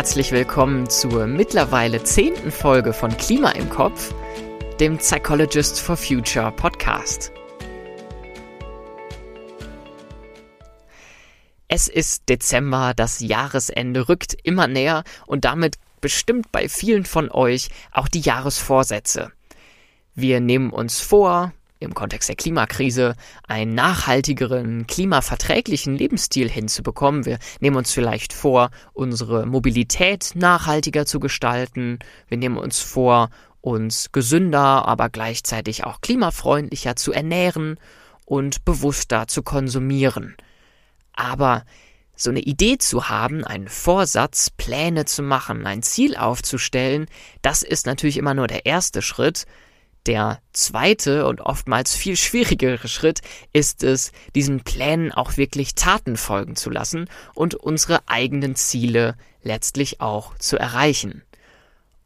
herzlich willkommen zur mittlerweile zehnten Folge von Klima im Kopf, dem Psychologist for Future Podcast. Es ist Dezember, das Jahresende rückt immer näher und damit bestimmt bei vielen von euch auch die Jahresvorsätze. Wir nehmen uns vor, im Kontext der Klimakrise einen nachhaltigeren, klimaverträglichen Lebensstil hinzubekommen. Wir nehmen uns vielleicht vor, unsere Mobilität nachhaltiger zu gestalten. Wir nehmen uns vor, uns gesünder, aber gleichzeitig auch klimafreundlicher zu ernähren und bewusster zu konsumieren. Aber so eine Idee zu haben, einen Vorsatz, Pläne zu machen, ein Ziel aufzustellen, das ist natürlich immer nur der erste Schritt. Der zweite und oftmals viel schwierigere Schritt ist es, diesen Plänen auch wirklich Taten folgen zu lassen und unsere eigenen Ziele letztlich auch zu erreichen.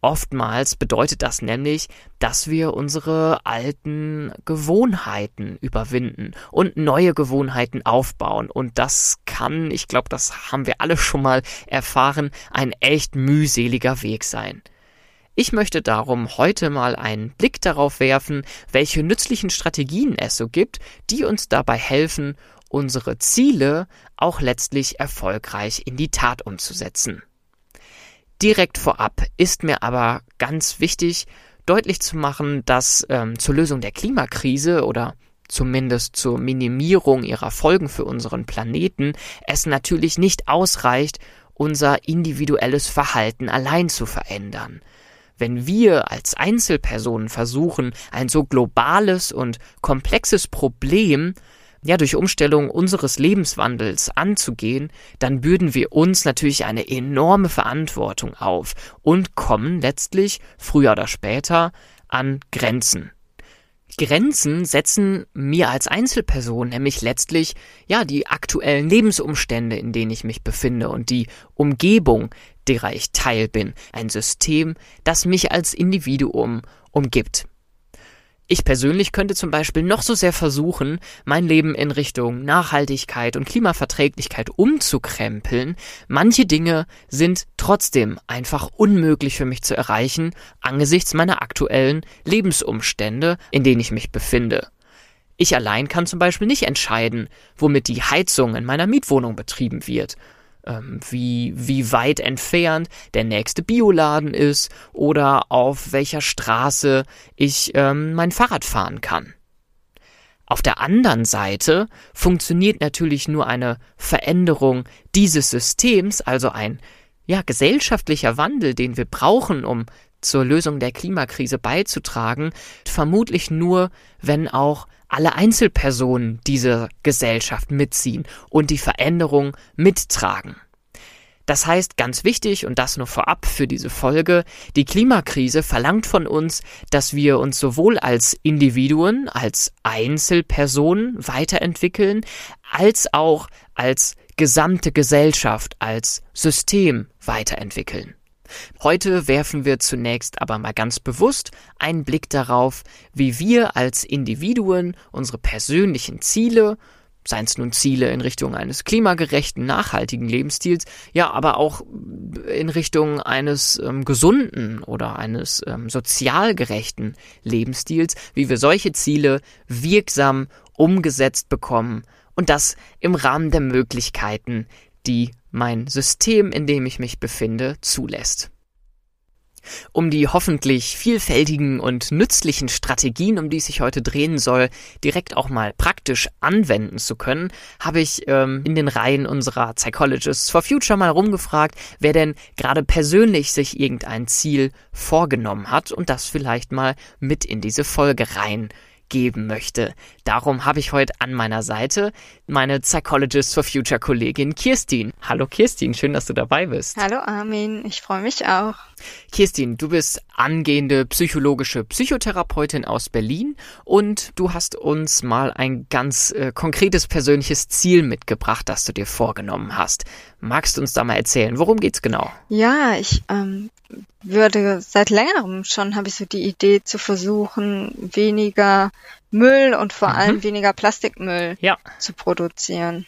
Oftmals bedeutet das nämlich, dass wir unsere alten Gewohnheiten überwinden und neue Gewohnheiten aufbauen. Und das kann, ich glaube, das haben wir alle schon mal erfahren, ein echt mühseliger Weg sein. Ich möchte darum heute mal einen Blick darauf werfen, welche nützlichen Strategien es so gibt, die uns dabei helfen, unsere Ziele auch letztlich erfolgreich in die Tat umzusetzen. Direkt vorab ist mir aber ganz wichtig, deutlich zu machen, dass ähm, zur Lösung der Klimakrise oder zumindest zur Minimierung ihrer Folgen für unseren Planeten es natürlich nicht ausreicht, unser individuelles Verhalten allein zu verändern. Wenn wir als Einzelpersonen versuchen, ein so globales und komplexes Problem ja, durch Umstellung unseres Lebenswandels anzugehen, dann bürden wir uns natürlich eine enorme Verantwortung auf und kommen letztlich, früher oder später, an Grenzen. Grenzen setzen mir als Einzelperson nämlich letztlich ja die aktuellen Lebensumstände, in denen ich mich befinde und die Umgebung, derer ich Teil bin, ein System, das mich als Individuum umgibt. Ich persönlich könnte zum Beispiel noch so sehr versuchen, mein Leben in Richtung Nachhaltigkeit und Klimaverträglichkeit umzukrempeln. Manche Dinge sind trotzdem einfach unmöglich für mich zu erreichen angesichts meiner aktuellen Lebensumstände, in denen ich mich befinde. Ich allein kann zum Beispiel nicht entscheiden, womit die Heizung in meiner Mietwohnung betrieben wird ähm, wie, wie weit entfernt der nächste Bioladen ist oder auf welcher Straße ich ähm, mein Fahrrad fahren kann. Auf der anderen Seite funktioniert natürlich nur eine Veränderung dieses Systems, also ein ja, gesellschaftlicher Wandel, den wir brauchen, um zur Lösung der Klimakrise beizutragen, vermutlich nur, wenn auch alle Einzelpersonen dieser Gesellschaft mitziehen und die Veränderung mittragen. Das heißt, ganz wichtig, und das nur vorab für diese Folge, die Klimakrise verlangt von uns, dass wir uns sowohl als Individuen, als Einzelpersonen weiterentwickeln, als auch als gesamte Gesellschaft, als System weiterentwickeln. Heute werfen wir zunächst aber mal ganz bewusst einen Blick darauf, wie wir als Individuen unsere persönlichen Ziele, seien es nun Ziele in Richtung eines klimagerechten, nachhaltigen Lebensstils, ja, aber auch in Richtung eines ähm, gesunden oder eines ähm, sozial gerechten Lebensstils, wie wir solche Ziele wirksam umgesetzt bekommen und das im Rahmen der Möglichkeiten, die mein System, in dem ich mich befinde, zulässt. Um die hoffentlich vielfältigen und nützlichen Strategien, um die es sich heute drehen soll, direkt auch mal praktisch anwenden zu können, habe ich ähm, in den Reihen unserer Psychologists for Future mal rumgefragt, wer denn gerade persönlich sich irgendein Ziel vorgenommen hat und das vielleicht mal mit in diese Folge rein geben möchte. Darum habe ich heute an meiner Seite meine Psychologist for Future Kollegin Kirstin. Hallo Kirstin, schön, dass du dabei bist. Hallo Armin, ich freue mich auch. Kirstin, du bist angehende psychologische Psychotherapeutin aus Berlin und du hast uns mal ein ganz äh, konkretes persönliches Ziel mitgebracht, das du dir vorgenommen hast. Magst du uns da mal erzählen, worum geht's genau? Ja, ich ähm, würde seit längerem schon habe ich so die Idee zu versuchen, weniger Müll und vor mhm. allem weniger Plastikmüll ja. zu produzieren.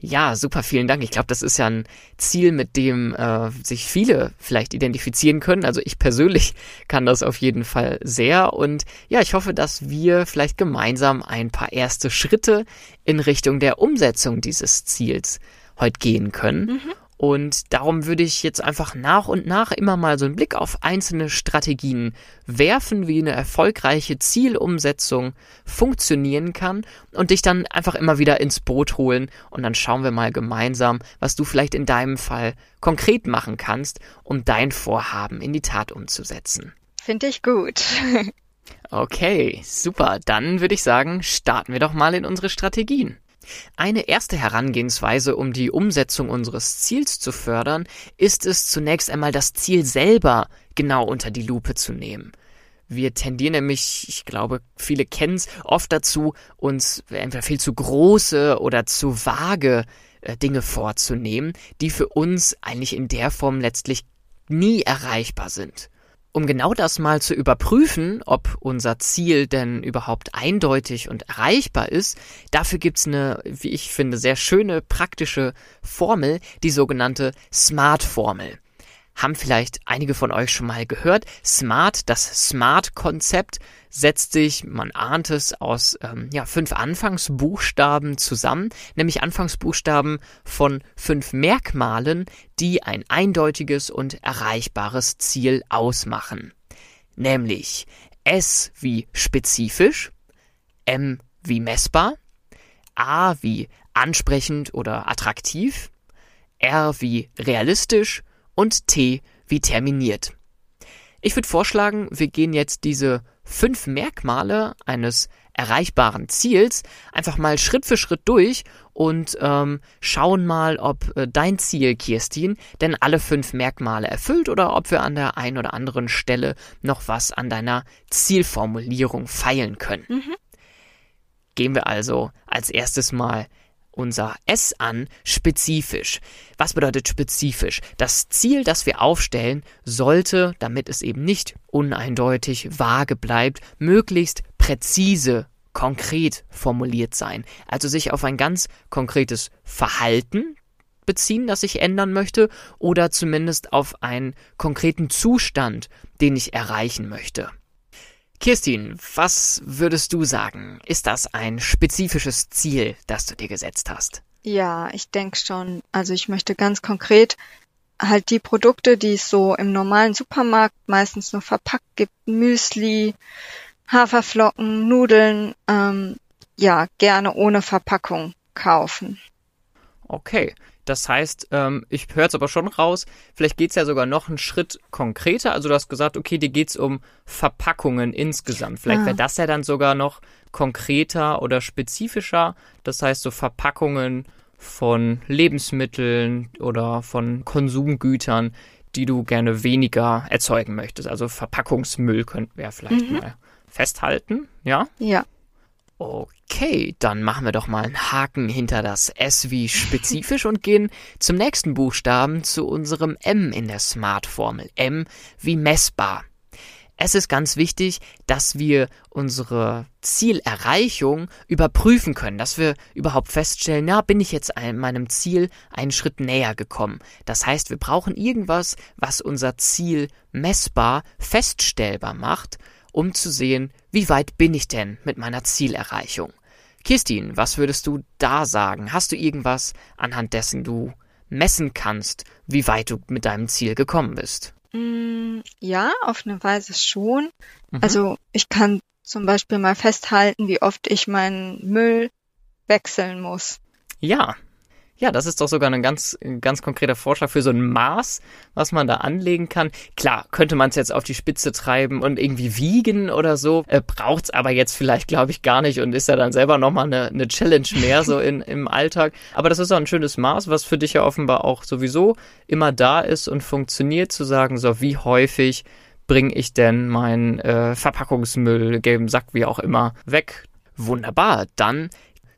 Ja, super, vielen Dank. Ich glaube, das ist ja ein Ziel, mit dem äh, sich viele vielleicht identifizieren können. Also ich persönlich kann das auf jeden Fall sehr. Und ja, ich hoffe, dass wir vielleicht gemeinsam ein paar erste Schritte in Richtung der Umsetzung dieses Ziels heute gehen können. Mhm. Und darum würde ich jetzt einfach nach und nach immer mal so einen Blick auf einzelne Strategien werfen, wie eine erfolgreiche Zielumsetzung funktionieren kann und dich dann einfach immer wieder ins Boot holen und dann schauen wir mal gemeinsam, was du vielleicht in deinem Fall konkret machen kannst, um dein Vorhaben in die Tat umzusetzen. Finde ich gut. okay, super. Dann würde ich sagen, starten wir doch mal in unsere Strategien. Eine erste Herangehensweise, um die Umsetzung unseres Ziels zu fördern, ist es zunächst einmal das Ziel selber genau unter die Lupe zu nehmen. Wir tendieren nämlich, ich glaube, viele kennen es, oft dazu, uns entweder viel zu große oder zu vage äh, Dinge vorzunehmen, die für uns eigentlich in der Form letztlich nie erreichbar sind. Um genau das mal zu überprüfen, ob unser Ziel denn überhaupt eindeutig und erreichbar ist, dafür gibt's eine, wie ich finde, sehr schöne praktische Formel, die sogenannte SMART-Formel haben vielleicht einige von euch schon mal gehört. Smart, das Smart-Konzept setzt sich, man ahnt es, aus ähm, ja, fünf Anfangsbuchstaben zusammen, nämlich Anfangsbuchstaben von fünf Merkmalen, die ein eindeutiges und erreichbares Ziel ausmachen. Nämlich S wie spezifisch, M wie messbar, A wie ansprechend oder attraktiv, R wie realistisch und T wie terminiert. Ich würde vorschlagen, wir gehen jetzt diese fünf Merkmale eines erreichbaren Ziels einfach mal Schritt für Schritt durch und ähm, schauen mal, ob äh, dein Ziel, Kirstin, denn alle fünf Merkmale erfüllt oder ob wir an der einen oder anderen Stelle noch was an deiner Zielformulierung feilen können. Mhm. Gehen wir also als erstes mal unser S an spezifisch. Was bedeutet spezifisch? Das Ziel, das wir aufstellen, sollte, damit es eben nicht uneindeutig vage bleibt, möglichst präzise, konkret formuliert sein. Also sich auf ein ganz konkretes Verhalten beziehen, das ich ändern möchte, oder zumindest auf einen konkreten Zustand, den ich erreichen möchte. Kirstin, was würdest du sagen? Ist das ein spezifisches Ziel, das du dir gesetzt hast? Ja, ich denke schon. Also ich möchte ganz konkret halt die Produkte, die es so im normalen Supermarkt meistens nur verpackt gibt, Müsli, Haferflocken, Nudeln, ähm, ja, gerne ohne Verpackung kaufen. Okay, das heißt, ähm, ich höre jetzt aber schon raus, vielleicht geht es ja sogar noch einen Schritt konkreter. Also du hast gesagt, okay, dir geht es um Verpackungen insgesamt. Vielleicht ah. wäre das ja dann sogar noch konkreter oder spezifischer. Das heißt, so Verpackungen von Lebensmitteln oder von Konsumgütern, die du gerne weniger erzeugen möchtest. Also Verpackungsmüll könnten wir vielleicht mhm. mal festhalten, ja? Ja. Okay, dann machen wir doch mal einen Haken hinter das S wie spezifisch und gehen zum nächsten Buchstaben zu unserem M in der Smart-Formel. M wie messbar. Es ist ganz wichtig, dass wir unsere Zielerreichung überprüfen können, dass wir überhaupt feststellen, na, bin ich jetzt meinem Ziel einen Schritt näher gekommen. Das heißt, wir brauchen irgendwas, was unser Ziel messbar feststellbar macht um zu sehen, wie weit bin ich denn mit meiner Zielerreichung. Kirstin, was würdest du da sagen? Hast du irgendwas, anhand dessen du messen kannst, wie weit du mit deinem Ziel gekommen bist? Mm, ja, auf eine Weise schon. Mhm. Also ich kann zum Beispiel mal festhalten, wie oft ich meinen Müll wechseln muss. Ja, ja, das ist doch sogar ein ganz, ganz konkreter Vorschlag für so ein Maß, was man da anlegen kann. Klar, könnte man es jetzt auf die Spitze treiben und irgendwie wiegen oder so. Äh, Braucht es aber jetzt vielleicht, glaube ich, gar nicht und ist ja dann selber nochmal eine, eine Challenge mehr so in, im Alltag. Aber das ist doch ein schönes Maß, was für dich ja offenbar auch sowieso immer da ist und funktioniert, zu sagen, so wie häufig bringe ich denn meinen äh, Verpackungsmüll, gelben Sack, wie auch immer, weg. Wunderbar, dann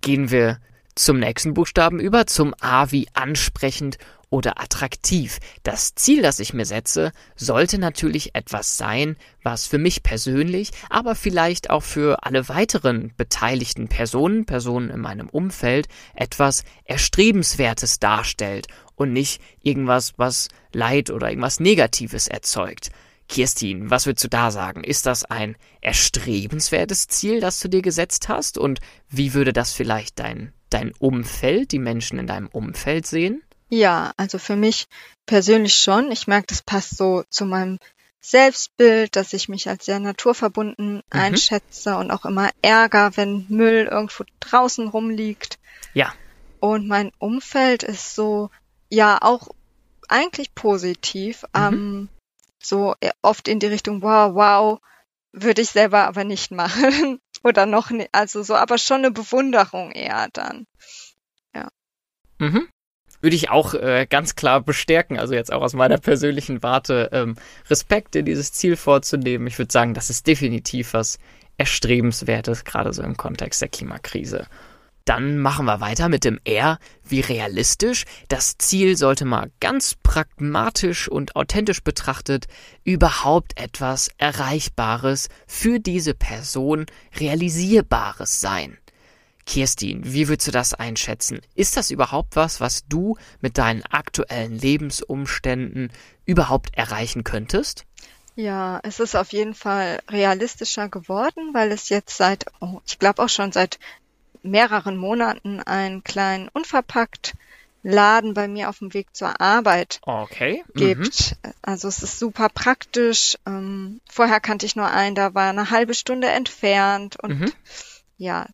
gehen wir zum nächsten Buchstaben über, zum A wie ansprechend oder attraktiv. Das Ziel, das ich mir setze, sollte natürlich etwas sein, was für mich persönlich, aber vielleicht auch für alle weiteren beteiligten Personen, Personen in meinem Umfeld, etwas Erstrebenswertes darstellt und nicht irgendwas, was Leid oder irgendwas Negatives erzeugt. Kirstin, was würdest du da sagen? Ist das ein erstrebenswertes Ziel, das du dir gesetzt hast? Und wie würde das vielleicht dein, dein Umfeld, die Menschen in deinem Umfeld sehen? Ja, also für mich persönlich schon. Ich merke, das passt so zu meinem Selbstbild, dass ich mich als sehr naturverbunden mhm. einschätze und auch immer ärger, wenn Müll irgendwo draußen rumliegt. Ja. Und mein Umfeld ist so, ja, auch eigentlich positiv. Mhm. Ähm, so äh, oft in die Richtung, wow, wow, würde ich selber aber nicht machen. Oder noch nicht, also so, aber schon eine Bewunderung eher dann. Ja. Mhm. Würde ich auch äh, ganz klar bestärken, also jetzt auch aus meiner persönlichen Warte, ähm, Respekt in dieses Ziel vorzunehmen. Ich würde sagen, das ist definitiv was Erstrebenswertes, gerade so im Kontext der Klimakrise. Dann machen wir weiter mit dem R wie realistisch. Das Ziel sollte mal ganz pragmatisch und authentisch betrachtet überhaupt etwas Erreichbares für diese Person, Realisierbares sein. Kirstin, wie würdest du das einschätzen? Ist das überhaupt was, was du mit deinen aktuellen Lebensumständen überhaupt erreichen könntest? Ja, es ist auf jeden Fall realistischer geworden, weil es jetzt seit, oh, ich glaube auch schon seit mehreren Monaten einen kleinen unverpackt Laden bei mir auf dem Weg zur Arbeit okay. gibt. Mhm. Also es ist super praktisch. Ähm, vorher kannte ich nur einen, da war eine halbe Stunde entfernt und mhm. ja,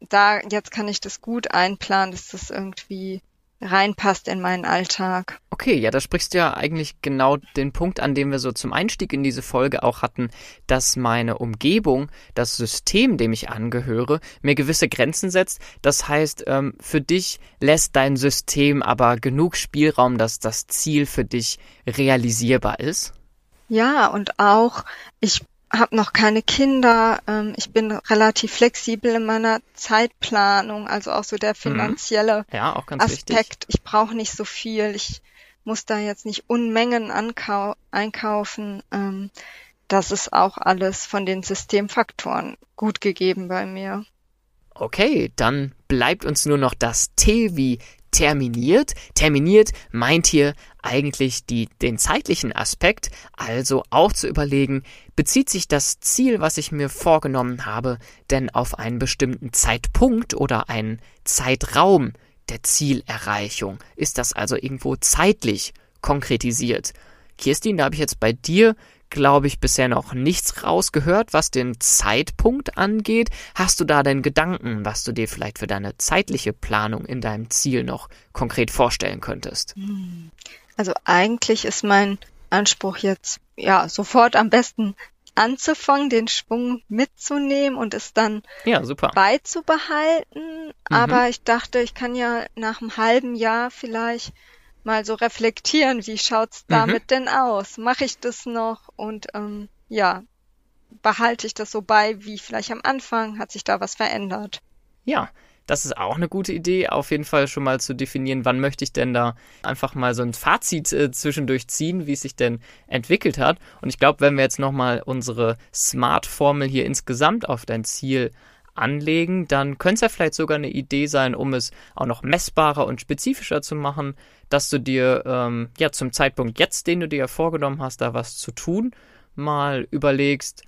da jetzt kann ich das gut einplanen, dass das irgendwie reinpasst in meinen Alltag. Okay, ja, da sprichst du ja eigentlich genau den Punkt, an dem wir so zum Einstieg in diese Folge auch hatten, dass meine Umgebung, das System, dem ich angehöre, mir gewisse Grenzen setzt. Das heißt, ähm, für dich lässt dein System aber genug Spielraum, dass das Ziel für dich realisierbar ist. Ja, und auch, ich habe noch keine Kinder. Ähm, ich bin relativ flexibel in meiner Zeitplanung, also auch so der mhm. finanzielle ja, Aspekt. Wichtig. Ich brauche nicht so viel. Ich muss da jetzt nicht Unmengen einkaufen. Ähm, das ist auch alles von den Systemfaktoren gut gegeben bei mir. Okay, dann bleibt uns nur noch das T wie terminiert. Terminiert meint hier eigentlich die, den zeitlichen Aspekt, also auch zu überlegen, bezieht sich das Ziel, was ich mir vorgenommen habe, denn auf einen bestimmten Zeitpunkt oder einen Zeitraum der Zielerreichung? Ist das also irgendwo zeitlich konkretisiert? Kirstin, da habe ich jetzt bei dir glaube ich, bisher noch nichts rausgehört, was den Zeitpunkt angeht. Hast du da denn Gedanken, was du dir vielleicht für deine zeitliche Planung in deinem Ziel noch konkret vorstellen könntest? Also eigentlich ist mein Anspruch jetzt, ja, sofort am besten anzufangen, den Schwung mitzunehmen und es dann ja, super. beizubehalten. Mhm. Aber ich dachte, ich kann ja nach einem halben Jahr vielleicht mal so reflektieren, wie schaut's damit mhm. denn aus? Mache ich das noch und ähm, ja, behalte ich das so bei, wie vielleicht am Anfang? Hat sich da was verändert? Ja, das ist auch eine gute Idee, auf jeden Fall schon mal zu definieren, wann möchte ich denn da einfach mal so ein Fazit äh, zwischendurch ziehen, wie es sich denn entwickelt hat. Und ich glaube, wenn wir jetzt nochmal unsere Smart-Formel hier insgesamt auf dein Ziel anlegen, dann könnte es ja vielleicht sogar eine Idee sein, um es auch noch messbarer und spezifischer zu machen, dass du dir ähm, ja zum Zeitpunkt jetzt, den du dir ja vorgenommen hast, da was zu tun, mal überlegst,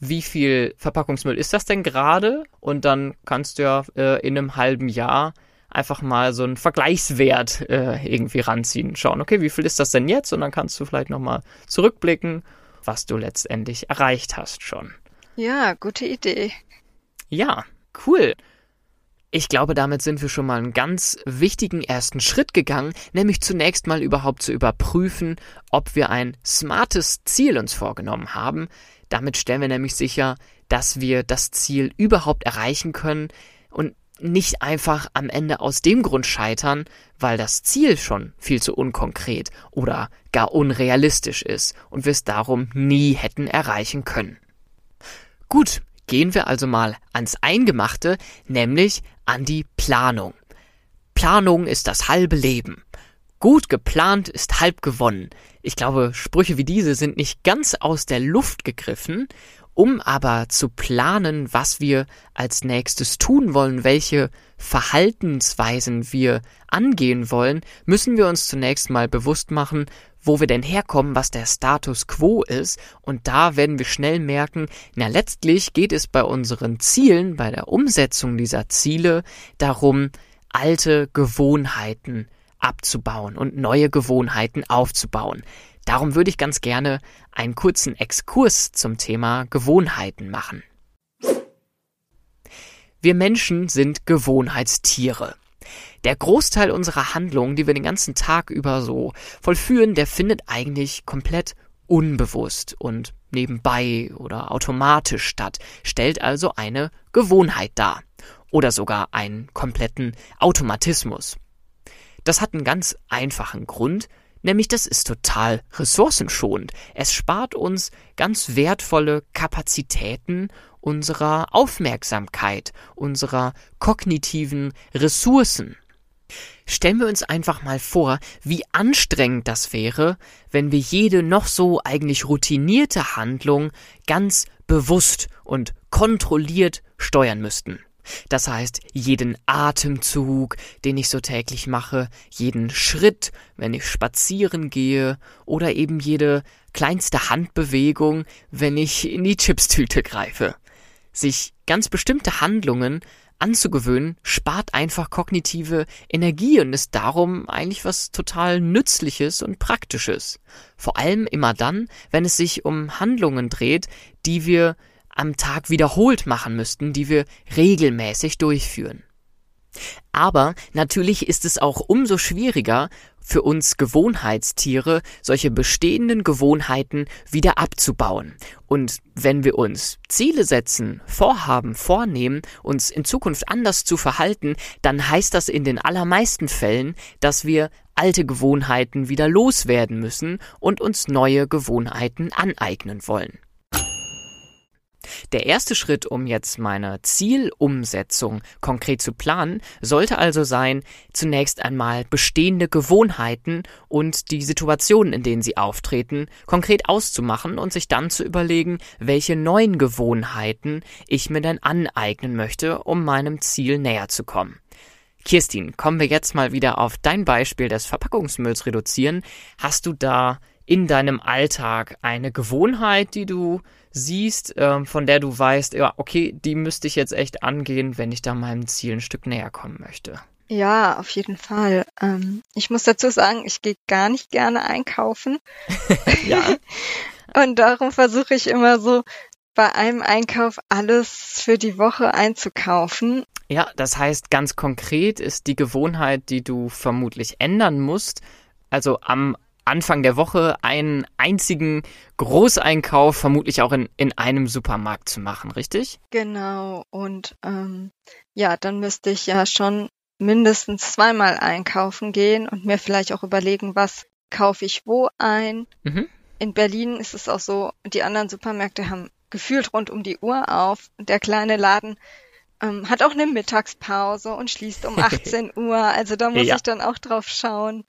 wie viel Verpackungsmüll ist das denn gerade? Und dann kannst du ja äh, in einem halben Jahr einfach mal so einen Vergleichswert äh, irgendwie ranziehen. Schauen, okay, wie viel ist das denn jetzt? Und dann kannst du vielleicht nochmal zurückblicken, was du letztendlich erreicht hast schon. Ja, gute Idee. Ja, cool. Ich glaube, damit sind wir schon mal einen ganz wichtigen ersten Schritt gegangen, nämlich zunächst mal überhaupt zu überprüfen, ob wir ein smartes Ziel uns vorgenommen haben. Damit stellen wir nämlich sicher, dass wir das Ziel überhaupt erreichen können und nicht einfach am Ende aus dem Grund scheitern, weil das Ziel schon viel zu unkonkret oder gar unrealistisch ist und wir es darum nie hätten erreichen können. Gut, Gehen wir also mal ans Eingemachte, nämlich an die Planung. Planung ist das halbe Leben. Gut geplant ist halb gewonnen. Ich glaube, Sprüche wie diese sind nicht ganz aus der Luft gegriffen. Um aber zu planen, was wir als nächstes tun wollen, welche Verhaltensweisen wir angehen wollen, müssen wir uns zunächst mal bewusst machen, wo wir denn herkommen, was der Status quo ist, und da werden wir schnell merken, na letztlich geht es bei unseren Zielen, bei der Umsetzung dieser Ziele darum, alte Gewohnheiten abzubauen und neue Gewohnheiten aufzubauen. Darum würde ich ganz gerne einen kurzen Exkurs zum Thema Gewohnheiten machen. Wir Menschen sind Gewohnheitstiere. Der Großteil unserer Handlungen, die wir den ganzen Tag über so vollführen, der findet eigentlich komplett unbewusst und nebenbei oder automatisch statt, stellt also eine Gewohnheit dar oder sogar einen kompletten Automatismus. Das hat einen ganz einfachen Grund, nämlich das ist total ressourcenschonend. Es spart uns ganz wertvolle Kapazitäten unserer Aufmerksamkeit, unserer kognitiven Ressourcen. Stellen wir uns einfach mal vor, wie anstrengend das wäre, wenn wir jede noch so eigentlich routinierte Handlung ganz bewusst und kontrolliert steuern müssten. Das heißt, jeden Atemzug, den ich so täglich mache, jeden Schritt, wenn ich spazieren gehe, oder eben jede kleinste Handbewegung, wenn ich in die Chipstüte greife. Sich ganz bestimmte Handlungen anzugewöhnen, spart einfach kognitive Energie und ist darum eigentlich was total Nützliches und Praktisches. Vor allem immer dann, wenn es sich um Handlungen dreht, die wir am Tag wiederholt machen müssten, die wir regelmäßig durchführen. Aber natürlich ist es auch umso schwieriger für uns Gewohnheitstiere, solche bestehenden Gewohnheiten wieder abzubauen. Und wenn wir uns Ziele setzen, Vorhaben vornehmen, uns in Zukunft anders zu verhalten, dann heißt das in den allermeisten Fällen, dass wir alte Gewohnheiten wieder loswerden müssen und uns neue Gewohnheiten aneignen wollen. Der erste Schritt, um jetzt meine Zielumsetzung konkret zu planen, sollte also sein, zunächst einmal bestehende Gewohnheiten und die Situationen, in denen sie auftreten, konkret auszumachen und sich dann zu überlegen, welche neuen Gewohnheiten ich mir denn aneignen möchte, um meinem Ziel näher zu kommen. Kirstin, kommen wir jetzt mal wieder auf dein Beispiel des Verpackungsmülls reduzieren. Hast du da in deinem Alltag eine Gewohnheit, die du siehst, äh, von der du weißt, ja, okay, die müsste ich jetzt echt angehen, wenn ich da meinem Ziel ein Stück näher kommen möchte? Ja, auf jeden Fall. Ähm, ich muss dazu sagen, ich gehe gar nicht gerne einkaufen. ja. Und darum versuche ich immer so bei einem Einkauf alles für die Woche einzukaufen. Ja, das heißt ganz konkret ist die Gewohnheit, die du vermutlich ändern musst, also am Anfang der Woche einen einzigen Großeinkauf vermutlich auch in, in einem Supermarkt zu machen, richtig? Genau. Und ähm, ja, dann müsste ich ja schon mindestens zweimal einkaufen gehen und mir vielleicht auch überlegen, was kaufe ich wo ein. Mhm. In Berlin ist es auch so, die anderen Supermärkte haben gefühlt rund um die Uhr auf. Der kleine Laden ähm, hat auch eine Mittagspause und schließt um 18 Uhr. Also da muss ja. ich dann auch drauf schauen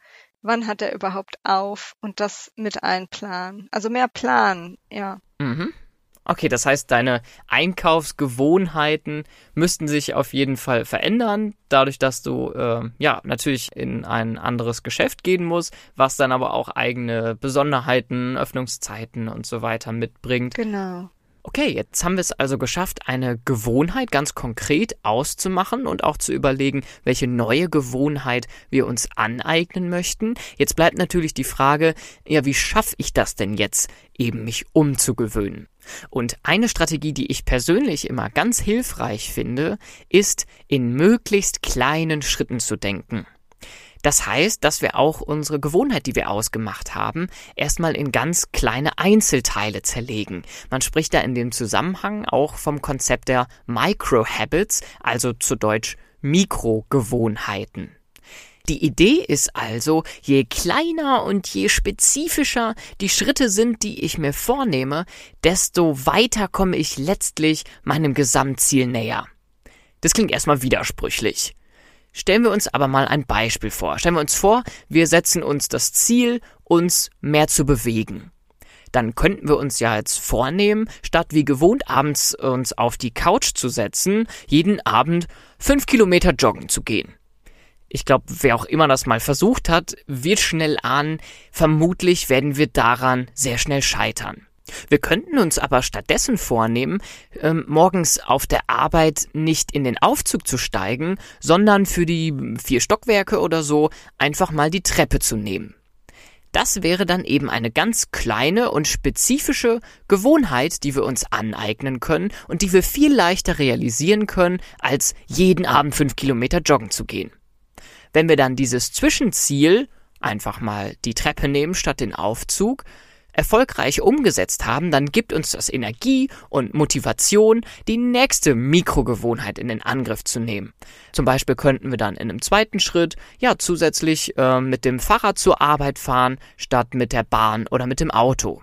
wann hat er überhaupt auf und das mit einplanen. Also mehr planen, ja. Mhm. Okay, das heißt, deine Einkaufsgewohnheiten müssten sich auf jeden Fall verändern, dadurch, dass du äh, ja natürlich in ein anderes Geschäft gehen musst, was dann aber auch eigene Besonderheiten, Öffnungszeiten und so weiter mitbringt. Genau. Okay, jetzt haben wir es also geschafft, eine Gewohnheit ganz konkret auszumachen und auch zu überlegen, welche neue Gewohnheit wir uns aneignen möchten. Jetzt bleibt natürlich die Frage, ja, wie schaffe ich das denn jetzt, eben mich umzugewöhnen? Und eine Strategie, die ich persönlich immer ganz hilfreich finde, ist, in möglichst kleinen Schritten zu denken. Das heißt, dass wir auch unsere Gewohnheit, die wir ausgemacht haben, erstmal in ganz kleine Einzelteile zerlegen. Man spricht da in dem Zusammenhang auch vom Konzept der Microhabits, also zu Deutsch Mikrogewohnheiten. Die Idee ist also, je kleiner und je spezifischer die Schritte sind, die ich mir vornehme, desto weiter komme ich letztlich meinem Gesamtziel näher. Das klingt erstmal widersprüchlich. Stellen wir uns aber mal ein Beispiel vor. Stellen wir uns vor, wir setzen uns das Ziel, uns mehr zu bewegen. Dann könnten wir uns ja jetzt vornehmen, statt wie gewohnt abends uns auf die Couch zu setzen, jeden Abend fünf Kilometer joggen zu gehen. Ich glaube, wer auch immer das mal versucht hat, wird schnell ahnen, vermutlich werden wir daran sehr schnell scheitern. Wir könnten uns aber stattdessen vornehmen, ähm, morgens auf der Arbeit nicht in den Aufzug zu steigen, sondern für die vier Stockwerke oder so einfach mal die Treppe zu nehmen. Das wäre dann eben eine ganz kleine und spezifische Gewohnheit, die wir uns aneignen können und die wir viel leichter realisieren können, als jeden Abend fünf Kilometer joggen zu gehen. Wenn wir dann dieses Zwischenziel einfach mal die Treppe nehmen statt den Aufzug, erfolgreich umgesetzt haben, dann gibt uns das Energie und Motivation, die nächste Mikrogewohnheit in den Angriff zu nehmen. Zum Beispiel könnten wir dann in einem zweiten Schritt ja zusätzlich äh, mit dem Fahrrad zur Arbeit fahren, statt mit der Bahn oder mit dem Auto.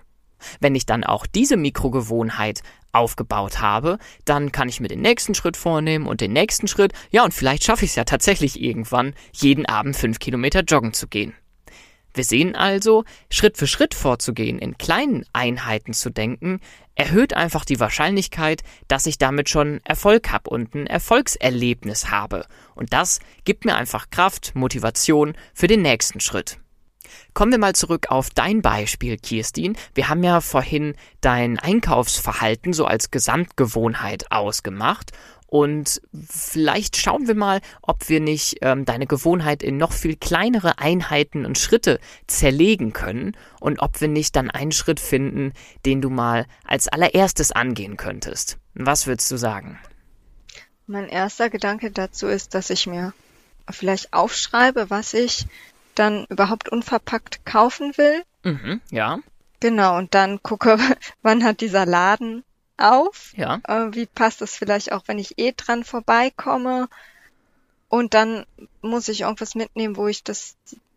Wenn ich dann auch diese Mikrogewohnheit aufgebaut habe, dann kann ich mir den nächsten Schritt vornehmen und den nächsten Schritt, ja, und vielleicht schaffe ich es ja tatsächlich irgendwann, jeden Abend fünf Kilometer joggen zu gehen. Wir sehen also, Schritt für Schritt vorzugehen, in kleinen Einheiten zu denken, erhöht einfach die Wahrscheinlichkeit, dass ich damit schon Erfolg habe und ein Erfolgserlebnis habe. Und das gibt mir einfach Kraft, Motivation für den nächsten Schritt. Kommen wir mal zurück auf dein Beispiel, Kirstin. Wir haben ja vorhin dein Einkaufsverhalten so als Gesamtgewohnheit ausgemacht und vielleicht schauen wir mal, ob wir nicht ähm, deine Gewohnheit in noch viel kleinere Einheiten und Schritte zerlegen können und ob wir nicht dann einen Schritt finden, den du mal als allererstes angehen könntest. Was würdest du sagen? Mein erster Gedanke dazu ist, dass ich mir vielleicht aufschreibe, was ich dann überhaupt unverpackt kaufen will. Mhm, ja. Genau, und dann gucke, wann hat dieser Laden auf. Ja. Äh, wie passt das vielleicht auch, wenn ich eh dran vorbeikomme? Und dann muss ich irgendwas mitnehmen, wo ich das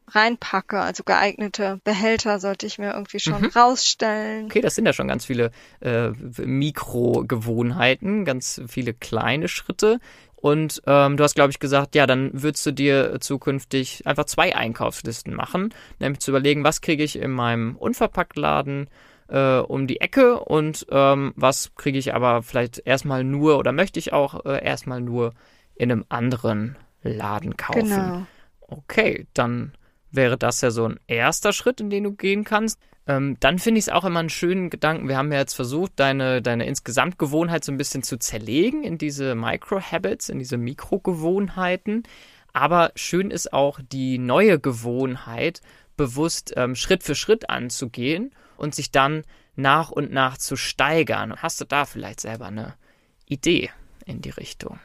reinpacke. Also geeignete Behälter sollte ich mir irgendwie schon mhm. rausstellen. Okay, das sind ja schon ganz viele äh, Mikrogewohnheiten, ganz viele kleine Schritte. Und ähm, du hast, glaube ich, gesagt, ja, dann würdest du dir zukünftig einfach zwei Einkaufslisten machen, nämlich zu überlegen, was kriege ich in meinem Unverpacktladen äh, um die Ecke und ähm, was kriege ich aber vielleicht erstmal nur oder möchte ich auch äh, erstmal nur in einem anderen Laden kaufen. Genau. Okay, dann wäre das ja so ein erster Schritt, in den du gehen kannst. Ähm, dann finde ich es auch immer einen schönen Gedanken. Wir haben ja jetzt versucht, deine, deine insgesamt Gewohnheit so ein bisschen zu zerlegen in diese Micro-Habits, in diese Mikrogewohnheiten. Aber schön ist auch die neue Gewohnheit bewusst ähm, Schritt für Schritt anzugehen und sich dann nach und nach zu steigern. Hast du da vielleicht selber eine Idee in die Richtung?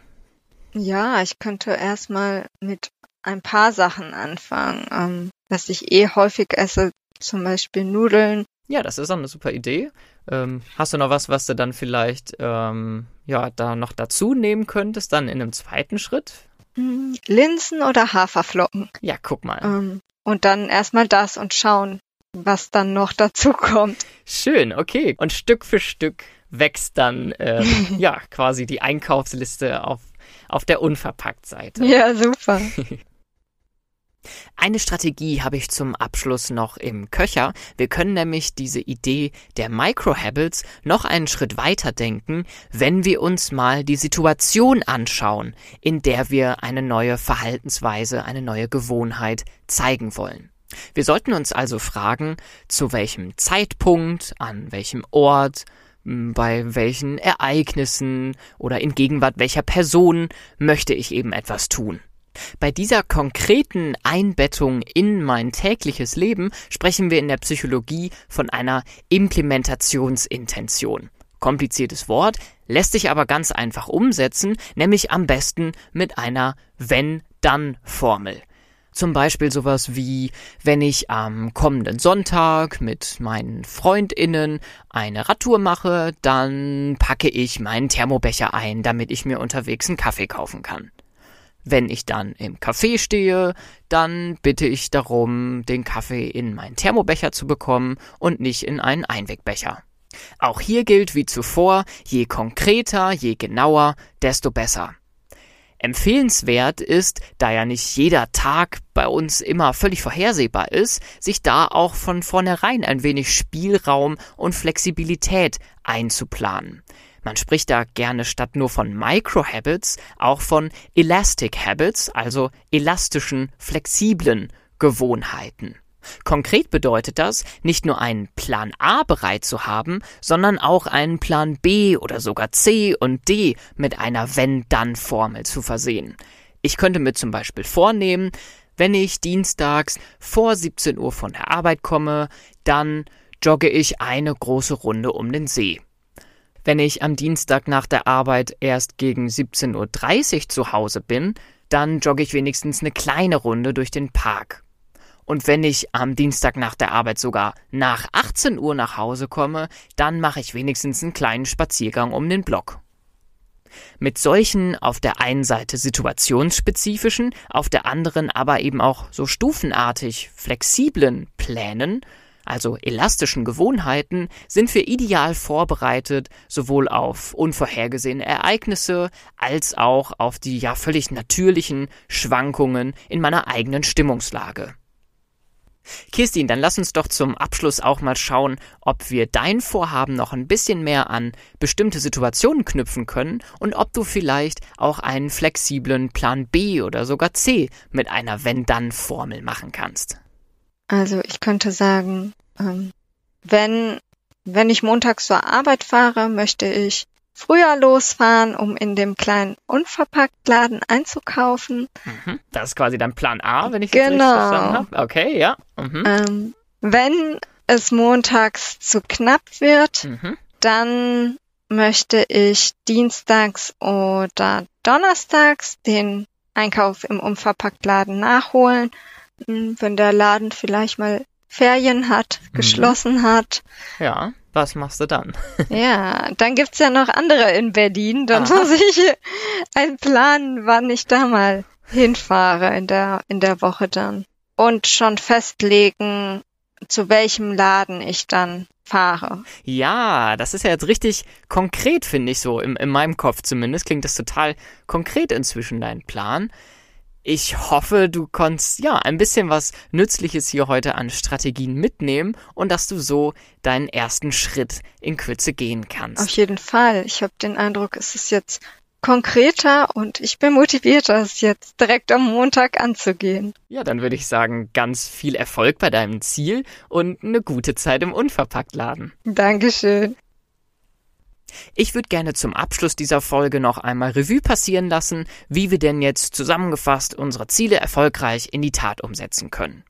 Ja, ich könnte erstmal mit ein paar Sachen anfangen, ähm, was ich eh häufig esse, zum Beispiel Nudeln. Ja, das ist auch eine super Idee. Ähm, hast du noch was, was du dann vielleicht ähm, ja da noch dazu nehmen könntest, dann in einem zweiten Schritt? Hm, Linsen oder Haferflocken. Ja, guck mal. Ähm, und dann erstmal das und schauen, was dann noch dazu kommt. Schön, okay. Und Stück für Stück wächst dann ähm, ja quasi die Einkaufsliste auf, auf der Unverpackt-Seite. Ja, super. Eine Strategie habe ich zum Abschluss noch im Köcher. Wir können nämlich diese Idee der Microhabits noch einen Schritt weiter denken, wenn wir uns mal die Situation anschauen, in der wir eine neue Verhaltensweise, eine neue Gewohnheit zeigen wollen. Wir sollten uns also fragen, zu welchem Zeitpunkt, an welchem Ort, bei welchen Ereignissen oder in Gegenwart welcher Person möchte ich eben etwas tun. Bei dieser konkreten Einbettung in mein tägliches Leben sprechen wir in der Psychologie von einer Implementationsintention. Kompliziertes Wort, lässt sich aber ganz einfach umsetzen, nämlich am besten mit einer Wenn-Dann-Formel. Zum Beispiel sowas wie, wenn ich am kommenden Sonntag mit meinen Freundinnen eine Radtour mache, dann packe ich meinen Thermobecher ein, damit ich mir unterwegs einen Kaffee kaufen kann. Wenn ich dann im Café stehe, dann bitte ich darum, den Kaffee in meinen Thermobecher zu bekommen und nicht in einen Einwegbecher. Auch hier gilt wie zuvor, je konkreter, je genauer, desto besser. Empfehlenswert ist, da ja nicht jeder Tag bei uns immer völlig vorhersehbar ist, sich da auch von vornherein ein wenig Spielraum und Flexibilität einzuplanen. Man spricht da gerne statt nur von Micro-Habits auch von Elastic Habits, also elastischen, flexiblen Gewohnheiten. Konkret bedeutet das, nicht nur einen Plan A bereit zu haben, sondern auch einen Plan B oder sogar C und D mit einer Wenn-Dann-Formel zu versehen. Ich könnte mir zum Beispiel vornehmen, wenn ich dienstags vor 17 Uhr von der Arbeit komme, dann jogge ich eine große Runde um den See. Wenn ich am Dienstag nach der Arbeit erst gegen 17.30 Uhr zu Hause bin, dann jogge ich wenigstens eine kleine Runde durch den Park. Und wenn ich am Dienstag nach der Arbeit sogar nach 18 Uhr nach Hause komme, dann mache ich wenigstens einen kleinen Spaziergang um den Block. Mit solchen auf der einen Seite situationsspezifischen, auf der anderen aber eben auch so stufenartig flexiblen Plänen also elastischen Gewohnheiten, sind wir ideal vorbereitet, sowohl auf unvorhergesehene Ereignisse als auch auf die ja völlig natürlichen Schwankungen in meiner eigenen Stimmungslage. Kirstin, dann lass uns doch zum Abschluss auch mal schauen, ob wir dein Vorhaben noch ein bisschen mehr an bestimmte Situationen knüpfen können und ob du vielleicht auch einen flexiblen Plan B oder sogar C mit einer Wenn-Dann-Formel machen kannst. Also ich könnte sagen, ähm, wenn, wenn ich montags zur Arbeit fahre, möchte ich früher losfahren, um in dem kleinen Unverpacktladen einzukaufen. Mhm. Das ist quasi dein Plan A, wenn ich genau. richtig verstanden habe. Okay, ja. Mhm. Ähm, wenn es montags zu knapp wird, mhm. dann möchte ich dienstags oder donnerstags den Einkauf im Unverpacktladen nachholen wenn der Laden vielleicht mal Ferien hat, mhm. geschlossen hat. Ja, was machst du dann? ja, dann gibt's ja noch andere in Berlin. Dann Aha. muss ich einen Plan, wann ich da mal hinfahre in der, in der Woche dann. Und schon festlegen, zu welchem Laden ich dann fahre. Ja, das ist ja jetzt richtig konkret, finde ich so, in, in meinem Kopf zumindest. Klingt das total konkret inzwischen, dein Plan. Ich hoffe, du konntest ja ein bisschen was Nützliches hier heute an Strategien mitnehmen und dass du so deinen ersten Schritt in Kürze gehen kannst. Auf jeden Fall. Ich habe den Eindruck, es ist jetzt konkreter und ich bin motivierter, es jetzt direkt am Montag anzugehen. Ja, dann würde ich sagen, ganz viel Erfolg bei deinem Ziel und eine gute Zeit im Unverpacktladen. Dankeschön. Ich würde gerne zum Abschluss dieser Folge noch einmal Revue passieren lassen, wie wir denn jetzt zusammengefasst unsere Ziele erfolgreich in die Tat umsetzen können.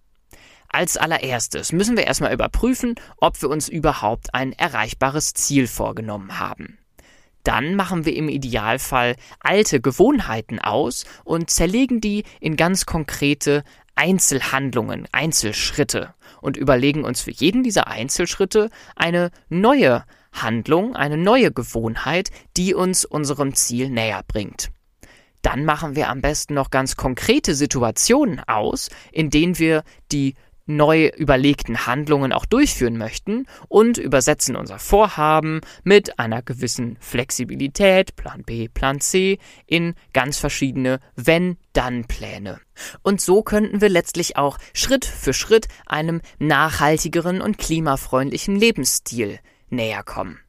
Als allererstes müssen wir erstmal überprüfen, ob wir uns überhaupt ein erreichbares Ziel vorgenommen haben. Dann machen wir im Idealfall alte Gewohnheiten aus und zerlegen die in ganz konkrete Einzelhandlungen, Einzelschritte und überlegen uns für jeden dieser Einzelschritte eine neue Handlung, eine neue Gewohnheit, die uns unserem Ziel näher bringt. Dann machen wir am besten noch ganz konkrete Situationen aus, in denen wir die neu überlegten Handlungen auch durchführen möchten und übersetzen unser Vorhaben mit einer gewissen Flexibilität, Plan B, Plan C, in ganz verschiedene Wenn-Dann-Pläne. Und so könnten wir letztlich auch Schritt für Schritt einem nachhaltigeren und klimafreundlichen Lebensstil näher kommen.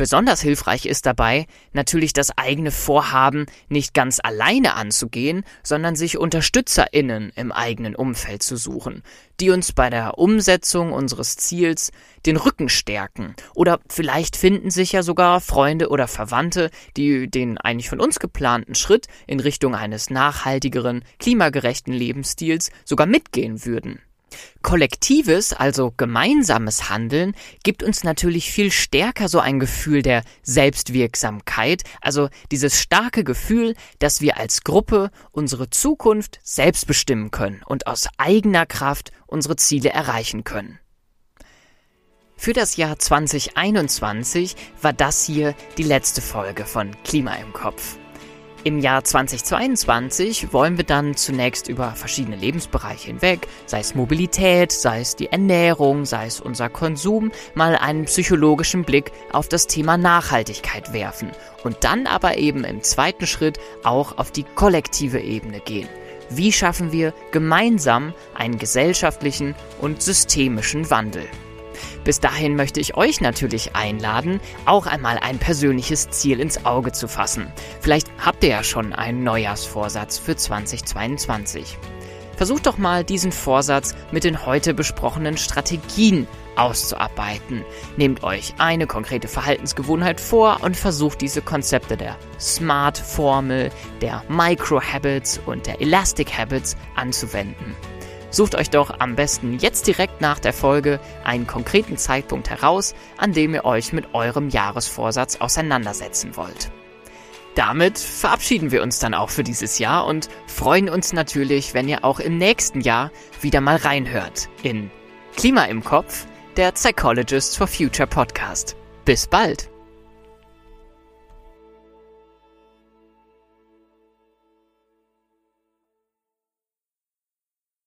Besonders hilfreich ist dabei natürlich das eigene Vorhaben nicht ganz alleine anzugehen, sondern sich Unterstützerinnen im eigenen Umfeld zu suchen, die uns bei der Umsetzung unseres Ziels den Rücken stärken. Oder vielleicht finden sich ja sogar Freunde oder Verwandte, die den eigentlich von uns geplanten Schritt in Richtung eines nachhaltigeren, klimagerechten Lebensstils sogar mitgehen würden. Kollektives, also gemeinsames Handeln, gibt uns natürlich viel stärker so ein Gefühl der Selbstwirksamkeit, also dieses starke Gefühl, dass wir als Gruppe unsere Zukunft selbst bestimmen können und aus eigener Kraft unsere Ziele erreichen können. Für das Jahr 2021 war das hier die letzte Folge von Klima im Kopf. Im Jahr 2022 wollen wir dann zunächst über verschiedene Lebensbereiche hinweg, sei es Mobilität, sei es die Ernährung, sei es unser Konsum, mal einen psychologischen Blick auf das Thema Nachhaltigkeit werfen und dann aber eben im zweiten Schritt auch auf die kollektive Ebene gehen. Wie schaffen wir gemeinsam einen gesellschaftlichen und systemischen Wandel? Bis dahin möchte ich euch natürlich einladen, auch einmal ein persönliches Ziel ins Auge zu fassen. Vielleicht habt ihr ja schon einen Neujahrsvorsatz für 2022. Versucht doch mal diesen Vorsatz mit den heute besprochenen Strategien auszuarbeiten. Nehmt euch eine konkrete Verhaltensgewohnheit vor und versucht diese Konzepte der Smart-Formel, der Micro-Habits und der Elastic Habits anzuwenden. Sucht euch doch am besten jetzt direkt nach der Folge einen konkreten Zeitpunkt heraus, an dem ihr euch mit eurem Jahresvorsatz auseinandersetzen wollt. Damit verabschieden wir uns dann auch für dieses Jahr und freuen uns natürlich, wenn ihr auch im nächsten Jahr wieder mal reinhört in Klima im Kopf, der Psychologists for Future Podcast. Bis bald!